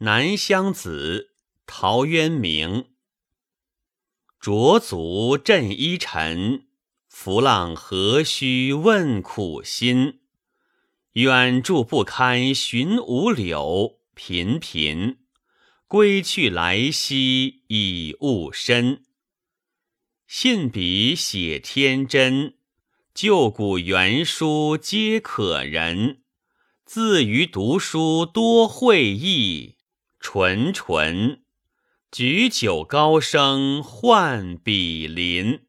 南乡子，陶渊明。濯足振衣尘，浮浪何须问苦心？远住不堪寻五柳，频频归去来兮已误身。信笔写天真，旧古原书皆可人。自于读书多会意。纯纯，举酒高声唤比邻。